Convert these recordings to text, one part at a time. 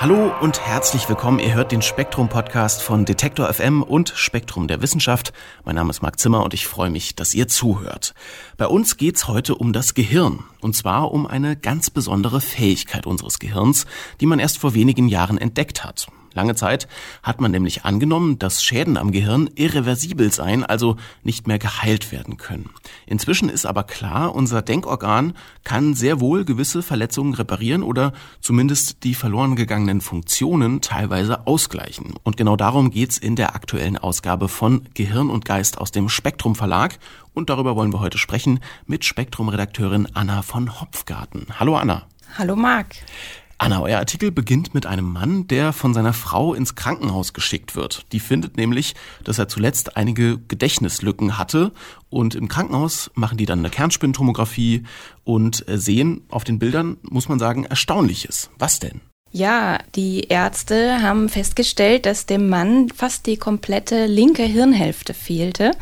Hallo und herzlich willkommen. Ihr hört den Spektrum-Podcast von Detektor FM und Spektrum der Wissenschaft. Mein Name ist Marc Zimmer und ich freue mich, dass ihr zuhört. Bei uns geht's heute um das Gehirn. Und zwar um eine ganz besondere Fähigkeit unseres Gehirns, die man erst vor wenigen Jahren entdeckt hat. Lange Zeit hat man nämlich angenommen, dass Schäden am Gehirn irreversibel seien, also nicht mehr geheilt werden können. Inzwischen ist aber klar, unser Denkorgan kann sehr wohl gewisse Verletzungen reparieren oder zumindest die verloren gegangenen Funktionen teilweise ausgleichen. Und genau darum geht's in der aktuellen Ausgabe von Gehirn und Geist aus dem Spektrum Verlag. Und darüber wollen wir heute sprechen mit Spektrum-Redakteurin Anna von Hopfgarten. Hallo Anna. Hallo Marc. Anna, euer Artikel beginnt mit einem Mann, der von seiner Frau ins Krankenhaus geschickt wird. Die findet nämlich, dass er zuletzt einige Gedächtnislücken hatte und im Krankenhaus machen die dann eine Kernspintomographie und sehen auf den Bildern, muss man sagen, Erstaunliches. Was denn? Ja, die Ärzte haben festgestellt, dass dem Mann fast die komplette linke Hirnhälfte fehlte.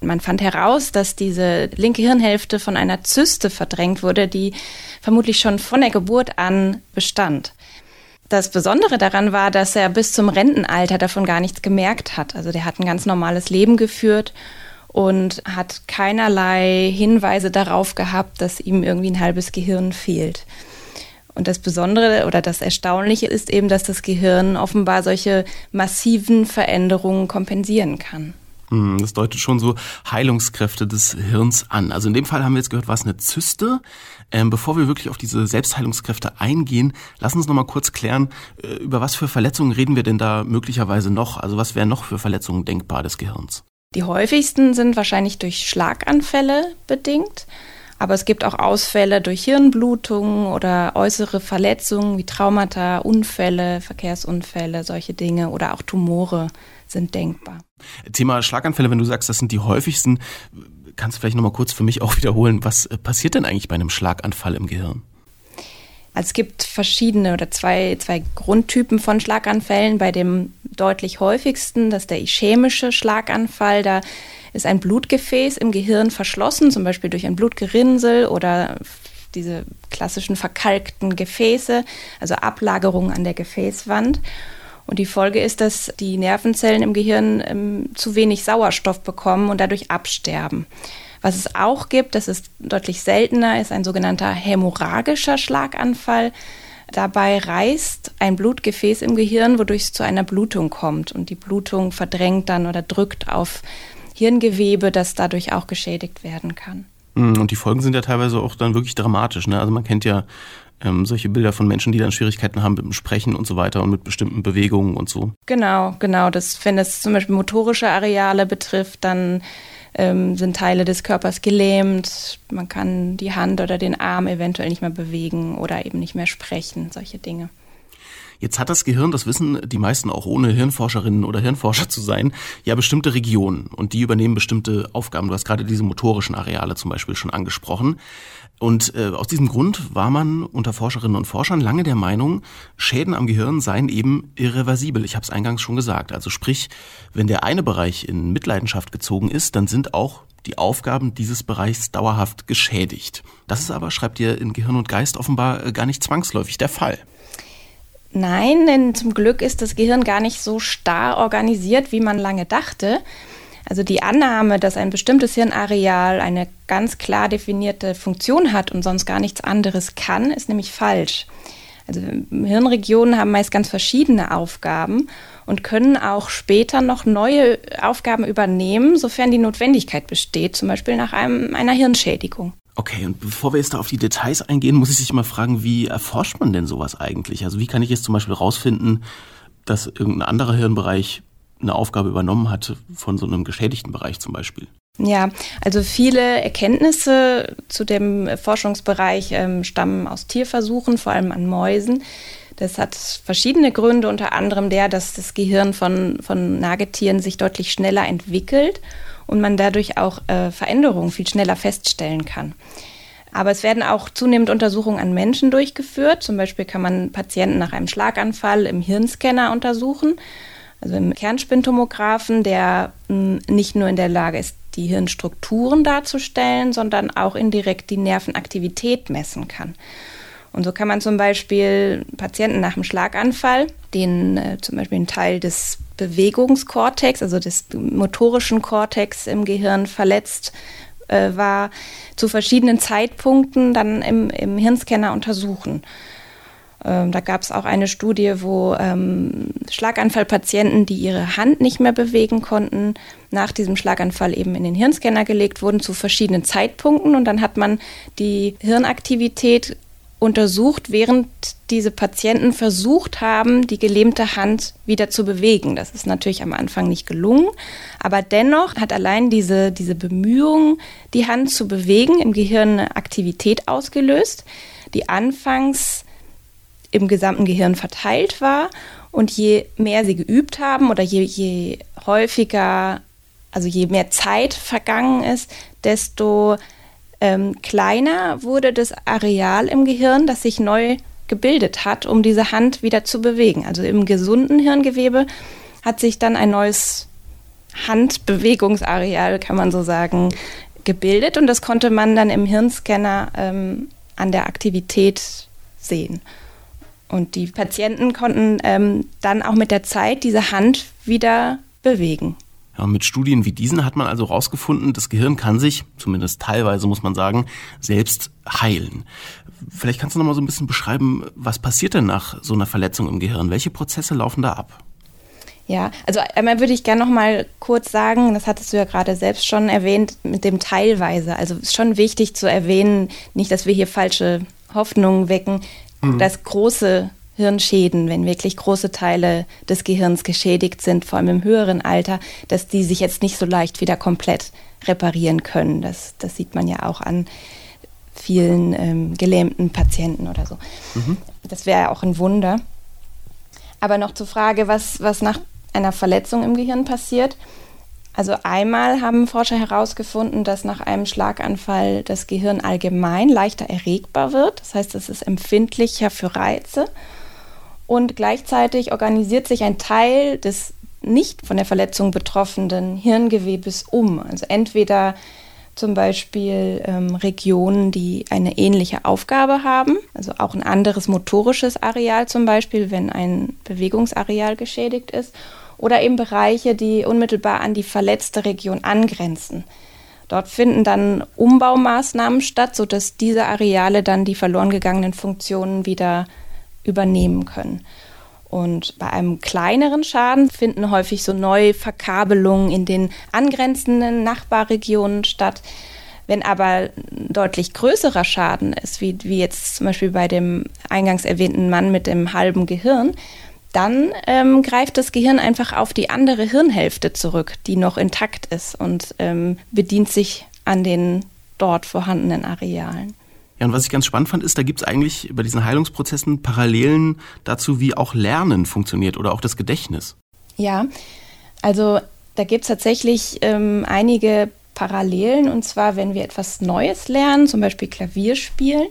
Man fand heraus, dass diese linke Hirnhälfte von einer Zyste verdrängt wurde, die vermutlich schon von der Geburt an bestand. Das Besondere daran war, dass er bis zum Rentenalter davon gar nichts gemerkt hat. Also der hat ein ganz normales Leben geführt und hat keinerlei Hinweise darauf gehabt, dass ihm irgendwie ein halbes Gehirn fehlt. Und das Besondere oder das Erstaunliche ist eben, dass das Gehirn offenbar solche massiven Veränderungen kompensieren kann. Hm, das deutet schon so Heilungskräfte des Hirns an. Also in dem Fall haben wir jetzt gehört, was eine Zyste. Ähm, bevor wir wirklich auf diese Selbstheilungskräfte eingehen, lass uns noch mal kurz klären, äh, über was für Verletzungen reden wir denn da möglicherweise noch? Also was wären noch für Verletzungen denkbar des Gehirns? Die häufigsten sind wahrscheinlich durch Schlaganfälle bedingt. Aber es gibt auch Ausfälle durch Hirnblutungen oder äußere Verletzungen wie Traumata, Unfälle, Verkehrsunfälle, solche Dinge oder auch Tumore sind denkbar. Thema Schlaganfälle, wenn du sagst, das sind die häufigsten, kannst du vielleicht nochmal kurz für mich auch wiederholen, was äh, passiert denn eigentlich bei einem Schlaganfall im Gehirn? Also es gibt verschiedene oder zwei, zwei Grundtypen von Schlaganfällen. Bei dem deutlich häufigsten, das ist der ischämische Schlaganfall, da ist ein Blutgefäß im Gehirn verschlossen, zum Beispiel durch ein Blutgerinnsel oder diese klassischen verkalkten Gefäße, also Ablagerungen an der Gefäßwand. Und die Folge ist, dass die Nervenzellen im Gehirn ähm, zu wenig Sauerstoff bekommen und dadurch absterben. Was es auch gibt, das ist deutlich seltener, ist ein sogenannter hämorrhagischer Schlaganfall. Dabei reißt ein Blutgefäß im Gehirn, wodurch es zu einer Blutung kommt. Und die Blutung verdrängt dann oder drückt auf Hirngewebe, das dadurch auch geschädigt werden kann. Mm, und die Folgen sind ja teilweise auch dann wirklich dramatisch. Ne? Also man kennt ja ähm, solche Bilder von Menschen, die dann Schwierigkeiten haben mit dem Sprechen und so weiter und mit bestimmten Bewegungen und so. Genau, genau. Das, wenn es zum Beispiel motorische Areale betrifft, dann ähm, sind Teile des Körpers gelähmt. Man kann die Hand oder den Arm eventuell nicht mehr bewegen oder eben nicht mehr sprechen, solche Dinge. Jetzt hat das Gehirn, das wissen die meisten auch ohne Hirnforscherinnen oder Hirnforscher zu sein, ja bestimmte Regionen und die übernehmen bestimmte Aufgaben. Du hast gerade diese motorischen Areale zum Beispiel schon angesprochen. Und äh, aus diesem Grund war man unter Forscherinnen und Forschern lange der Meinung, Schäden am Gehirn seien eben irreversibel. Ich habe es eingangs schon gesagt. Also sprich, wenn der eine Bereich in Mitleidenschaft gezogen ist, dann sind auch die Aufgaben dieses Bereichs dauerhaft geschädigt. Das ist aber, schreibt ihr in Gehirn und Geist, offenbar äh, gar nicht zwangsläufig der Fall. Nein, denn zum Glück ist das Gehirn gar nicht so starr organisiert, wie man lange dachte. Also die Annahme, dass ein bestimmtes Hirnareal eine ganz klar definierte Funktion hat und sonst gar nichts anderes kann, ist nämlich falsch. Also Hirnregionen haben meist ganz verschiedene Aufgaben und können auch später noch neue Aufgaben übernehmen, sofern die Notwendigkeit besteht, zum Beispiel nach einem, einer Hirnschädigung. Okay, und bevor wir jetzt da auf die Details eingehen, muss ich sich mal fragen, wie erforscht man denn sowas eigentlich? Also wie kann ich jetzt zum Beispiel rausfinden, dass irgendein anderer Hirnbereich eine Aufgabe übernommen hat von so einem geschädigten Bereich zum Beispiel? Ja, also viele Erkenntnisse zu dem Forschungsbereich ähm, stammen aus Tierversuchen, vor allem an Mäusen. Das hat verschiedene Gründe, unter anderem der, dass das Gehirn von, von Nagetieren sich deutlich schneller entwickelt und man dadurch auch äh, Veränderungen viel schneller feststellen kann. Aber es werden auch zunehmend Untersuchungen an Menschen durchgeführt. Zum Beispiel kann man Patienten nach einem Schlaganfall im Hirnscanner untersuchen, also im Kernspintomographen, der hm, nicht nur in der Lage ist, die Hirnstrukturen darzustellen, sondern auch indirekt die Nervenaktivität messen kann. Und so kann man zum Beispiel Patienten nach einem Schlaganfall, denen äh, zum Beispiel ein Teil des Bewegungskortex, also des motorischen Kortex im Gehirn verletzt äh, war, zu verschiedenen Zeitpunkten dann im, im Hirnscanner untersuchen. Ähm, da gab es auch eine Studie, wo ähm, Schlaganfallpatienten, die ihre Hand nicht mehr bewegen konnten, nach diesem Schlaganfall eben in den Hirnscanner gelegt wurden zu verschiedenen Zeitpunkten. Und dann hat man die Hirnaktivität untersucht, während diese Patienten versucht haben, die gelähmte Hand wieder zu bewegen. Das ist natürlich am Anfang nicht gelungen, aber dennoch hat allein diese, diese Bemühung, die Hand zu bewegen, im Gehirn eine Aktivität ausgelöst, die anfangs im gesamten Gehirn verteilt war. Und je mehr sie geübt haben oder je, je häufiger, also je mehr Zeit vergangen ist, desto ähm, kleiner wurde das Areal im Gehirn, das sich neu gebildet hat, um diese Hand wieder zu bewegen. Also im gesunden Hirngewebe hat sich dann ein neues Handbewegungsareal, kann man so sagen, gebildet und das konnte man dann im Hirnscanner ähm, an der Aktivität sehen. Und die Patienten konnten ähm, dann auch mit der Zeit diese Hand wieder bewegen. Ja, mit Studien wie diesen hat man also herausgefunden, das Gehirn kann sich, zumindest teilweise muss man sagen, selbst heilen. Vielleicht kannst du noch mal so ein bisschen beschreiben, was passiert denn nach so einer Verletzung im Gehirn? Welche Prozesse laufen da ab? Ja, also einmal würde ich gerne noch mal kurz sagen, das hattest du ja gerade selbst schon erwähnt, mit dem teilweise. Also es ist schon wichtig zu erwähnen, nicht, dass wir hier falsche Hoffnungen wecken, mhm. dass große Hirnschäden, wenn wirklich große Teile des Gehirns geschädigt sind, vor allem im höheren Alter, dass die sich jetzt nicht so leicht wieder komplett reparieren können. Das, das sieht man ja auch an vielen ähm, gelähmten Patienten oder so. Mhm. Das wäre ja auch ein Wunder. Aber noch zur Frage, was, was nach einer Verletzung im Gehirn passiert. Also einmal haben Forscher herausgefunden, dass nach einem Schlaganfall das Gehirn allgemein leichter erregbar wird. Das heißt, es ist empfindlicher für Reize und gleichzeitig organisiert sich ein Teil des nicht von der Verletzung betroffenen Hirngewebes um. Also entweder zum Beispiel ähm, Regionen, die eine ähnliche Aufgabe haben, also auch ein anderes motorisches Areal zum Beispiel, wenn ein Bewegungsareal geschädigt ist, oder eben Bereiche, die unmittelbar an die verletzte Region angrenzen. Dort finden dann Umbaumaßnahmen statt, sodass diese Areale dann die verloren gegangenen Funktionen wieder übernehmen können. Und bei einem kleineren Schaden finden häufig so Neuverkabelungen in den angrenzenden Nachbarregionen statt. Wenn aber deutlich größerer Schaden ist, wie, wie jetzt zum Beispiel bei dem eingangs erwähnten Mann mit dem halben Gehirn, dann ähm, greift das Gehirn einfach auf die andere Hirnhälfte zurück, die noch intakt ist und ähm, bedient sich an den dort vorhandenen Arealen. Ja, und was ich ganz spannend fand, ist, da gibt es eigentlich bei diesen Heilungsprozessen Parallelen dazu, wie auch Lernen funktioniert oder auch das Gedächtnis. Ja, also da gibt es tatsächlich ähm, einige Parallelen. Und zwar, wenn wir etwas Neues lernen, zum Beispiel Klavier spielen,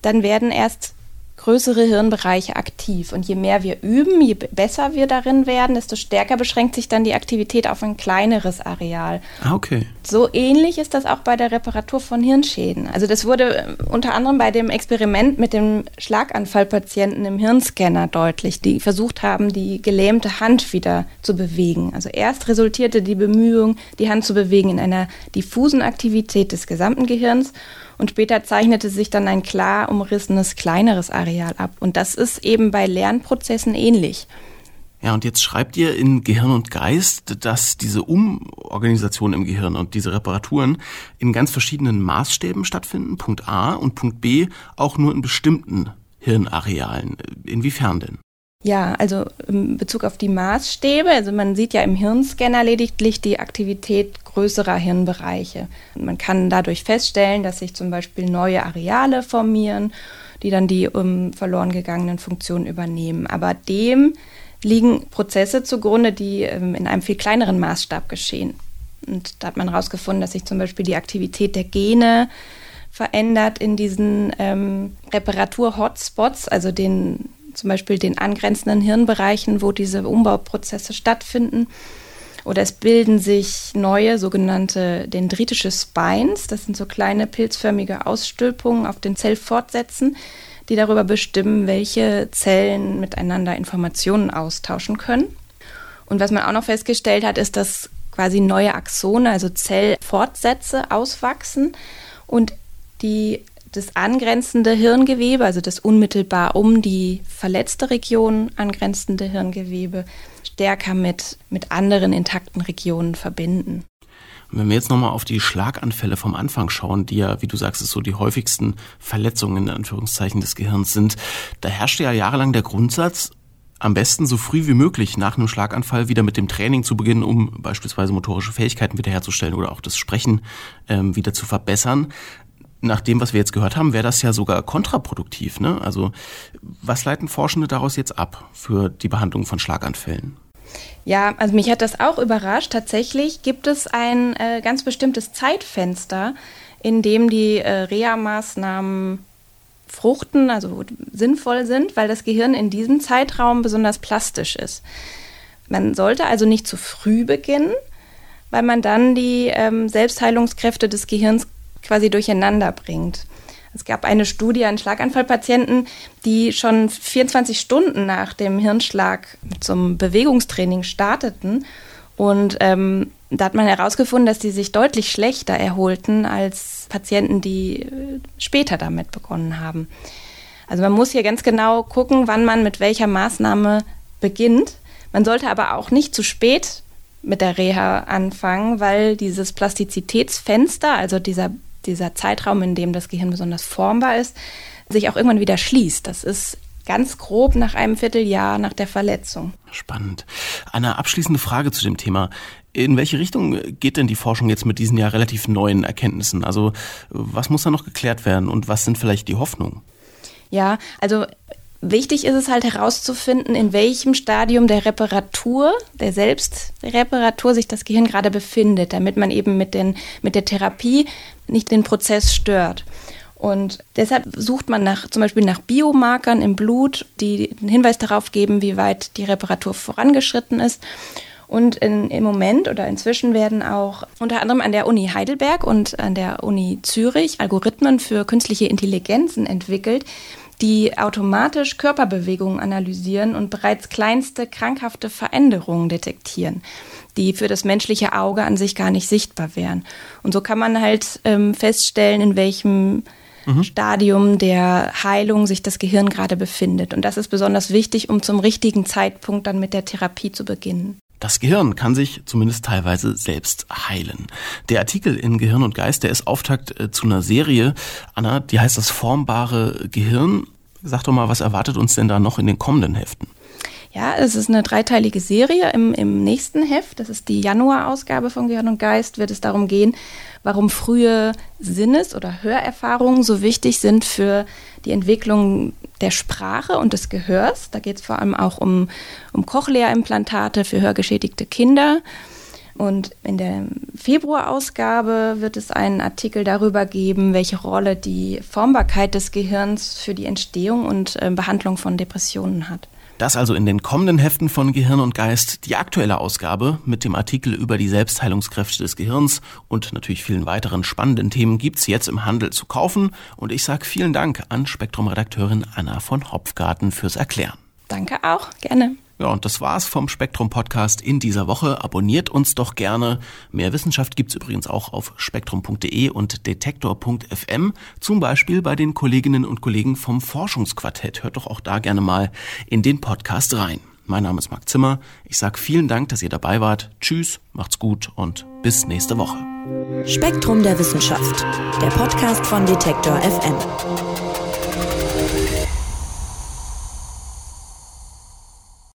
dann werden erst größere Hirnbereiche aktiv. Und je mehr wir üben, je besser wir darin werden, desto stärker beschränkt sich dann die Aktivität auf ein kleineres Areal. Ah, okay. So ähnlich ist das auch bei der Reparatur von Hirnschäden. Also das wurde äh, unter anderem bei dem Experiment mit dem Schlaganfallpatienten im Hirnscanner deutlich, die versucht haben, die gelähmte Hand wieder zu bewegen. Also erst resultierte die Bemühung, die Hand zu bewegen, in einer diffusen Aktivität des gesamten Gehirns und später zeichnete sich dann ein klar umrissenes kleineres Areal ab. Und das ist eben bei Lernprozessen ähnlich. Ja, und jetzt schreibt ihr in Gehirn und Geist, dass diese Umorganisation im Gehirn und diese Reparaturen in ganz verschiedenen Maßstäben stattfinden, Punkt A, und Punkt B auch nur in bestimmten Hirnarealen. Inwiefern denn? Ja, also in Bezug auf die Maßstäbe, also man sieht ja im Hirnscanner lediglich die Aktivität größerer Hirnbereiche. Man kann dadurch feststellen, dass sich zum Beispiel neue Areale formieren, die dann die um, verloren gegangenen Funktionen übernehmen. Aber dem liegen Prozesse zugrunde, die ähm, in einem viel kleineren Maßstab geschehen. Und da hat man herausgefunden, dass sich zum Beispiel die Aktivität der Gene verändert in diesen ähm, Reparatur-Hotspots, also den zum Beispiel den angrenzenden Hirnbereichen, wo diese Umbauprozesse stattfinden. Oder es bilden sich neue sogenannte dendritische Spines. Das sind so kleine pilzförmige Ausstülpungen auf den Zellfortsätzen, die darüber bestimmen, welche Zellen miteinander Informationen austauschen können. Und was man auch noch festgestellt hat, ist, dass quasi neue Axone, also Zellfortsätze auswachsen und die das angrenzende Hirngewebe, also das unmittelbar um die verletzte Region angrenzende Hirngewebe, stärker mit, mit anderen intakten Regionen verbinden. Wenn wir jetzt nochmal auf die Schlaganfälle vom Anfang schauen, die ja, wie du sagst, so die häufigsten Verletzungen in Anführungszeichen des Gehirns sind, da herrschte ja jahrelang der Grundsatz, am besten so früh wie möglich nach einem Schlaganfall wieder mit dem Training zu beginnen, um beispielsweise motorische Fähigkeiten wiederherzustellen oder auch das Sprechen ähm, wieder zu verbessern nach dem, was wir jetzt gehört haben, wäre das ja sogar kontraproduktiv. Ne? Also was leiten Forschende daraus jetzt ab für die Behandlung von Schlaganfällen? Ja, also mich hat das auch überrascht. Tatsächlich gibt es ein äh, ganz bestimmtes Zeitfenster, in dem die äh, Reha-Maßnahmen fruchten, also sinnvoll sind, weil das Gehirn in diesem Zeitraum besonders plastisch ist. Man sollte also nicht zu früh beginnen, weil man dann die ähm, Selbstheilungskräfte des Gehirns quasi durcheinander bringt. Es gab eine Studie an Schlaganfallpatienten, die schon 24 Stunden nach dem Hirnschlag zum Bewegungstraining starteten. Und ähm, da hat man herausgefunden, dass die sich deutlich schlechter erholten als Patienten, die äh, später damit begonnen haben. Also man muss hier ganz genau gucken, wann man mit welcher Maßnahme beginnt. Man sollte aber auch nicht zu spät mit der Reha anfangen, weil dieses Plastizitätsfenster, also dieser dieser Zeitraum, in dem das Gehirn besonders formbar ist, sich auch irgendwann wieder schließt. Das ist ganz grob nach einem Vierteljahr nach der Verletzung. Spannend. Eine abschließende Frage zu dem Thema. In welche Richtung geht denn die Forschung jetzt mit diesen ja relativ neuen Erkenntnissen? Also was muss da noch geklärt werden und was sind vielleicht die Hoffnungen? Ja, also Wichtig ist es halt herauszufinden, in welchem Stadium der Reparatur, der Selbstreparatur sich das Gehirn gerade befindet, damit man eben mit, den, mit der Therapie nicht den Prozess stört. Und deshalb sucht man nach, zum Beispiel nach Biomarkern im Blut, die einen Hinweis darauf geben, wie weit die Reparatur vorangeschritten ist. Und in, im Moment oder inzwischen werden auch unter anderem an der Uni Heidelberg und an der Uni Zürich Algorithmen für künstliche Intelligenzen entwickelt, die automatisch Körperbewegungen analysieren und bereits kleinste krankhafte Veränderungen detektieren, die für das menschliche Auge an sich gar nicht sichtbar wären. Und so kann man halt ähm, feststellen, in welchem mhm. Stadium der Heilung sich das Gehirn gerade befindet. Und das ist besonders wichtig, um zum richtigen Zeitpunkt dann mit der Therapie zu beginnen. Das Gehirn kann sich zumindest teilweise selbst heilen. Der Artikel in Gehirn und Geist, der ist Auftakt äh, zu einer Serie. Anna, die heißt das formbare Gehirn. Sag doch mal, was erwartet uns denn da noch in den kommenden Heften? Ja, es ist eine dreiteilige Serie. Im, im nächsten Heft, das ist die Januar-Ausgabe von Gehirn und Geist, wird es darum gehen, warum frühe Sinnes- oder Hörerfahrungen so wichtig sind für die Entwicklung der Sprache und des Gehörs. Da geht es vor allem auch um, um Cochlea-Implantate für hörgeschädigte Kinder. Und in der Februarausgabe wird es einen Artikel darüber geben, welche Rolle die Formbarkeit des Gehirns für die Entstehung und äh, Behandlung von Depressionen hat. Das also in den kommenden Heften von Gehirn und Geist die aktuelle Ausgabe mit dem Artikel über die Selbstheilungskräfte des Gehirns und natürlich vielen weiteren spannenden Themen gibt's jetzt im Handel zu kaufen. Und ich sage vielen Dank an Spektrum-Redakteurin Anna von Hopfgarten fürs Erklären. Danke auch, gerne. Ja, und das war's vom Spektrum Podcast in dieser Woche. Abonniert uns doch gerne. Mehr Wissenschaft gibt's übrigens auch auf spektrum.de und detektor.fm, zum Beispiel bei den Kolleginnen und Kollegen vom Forschungsquartett. Hört doch auch da gerne mal in den Podcast rein. Mein Name ist Marc Zimmer. Ich sage vielen Dank, dass ihr dabei wart. Tschüss, macht's gut und bis nächste Woche. Spektrum der Wissenschaft, der Podcast von Detektor FM.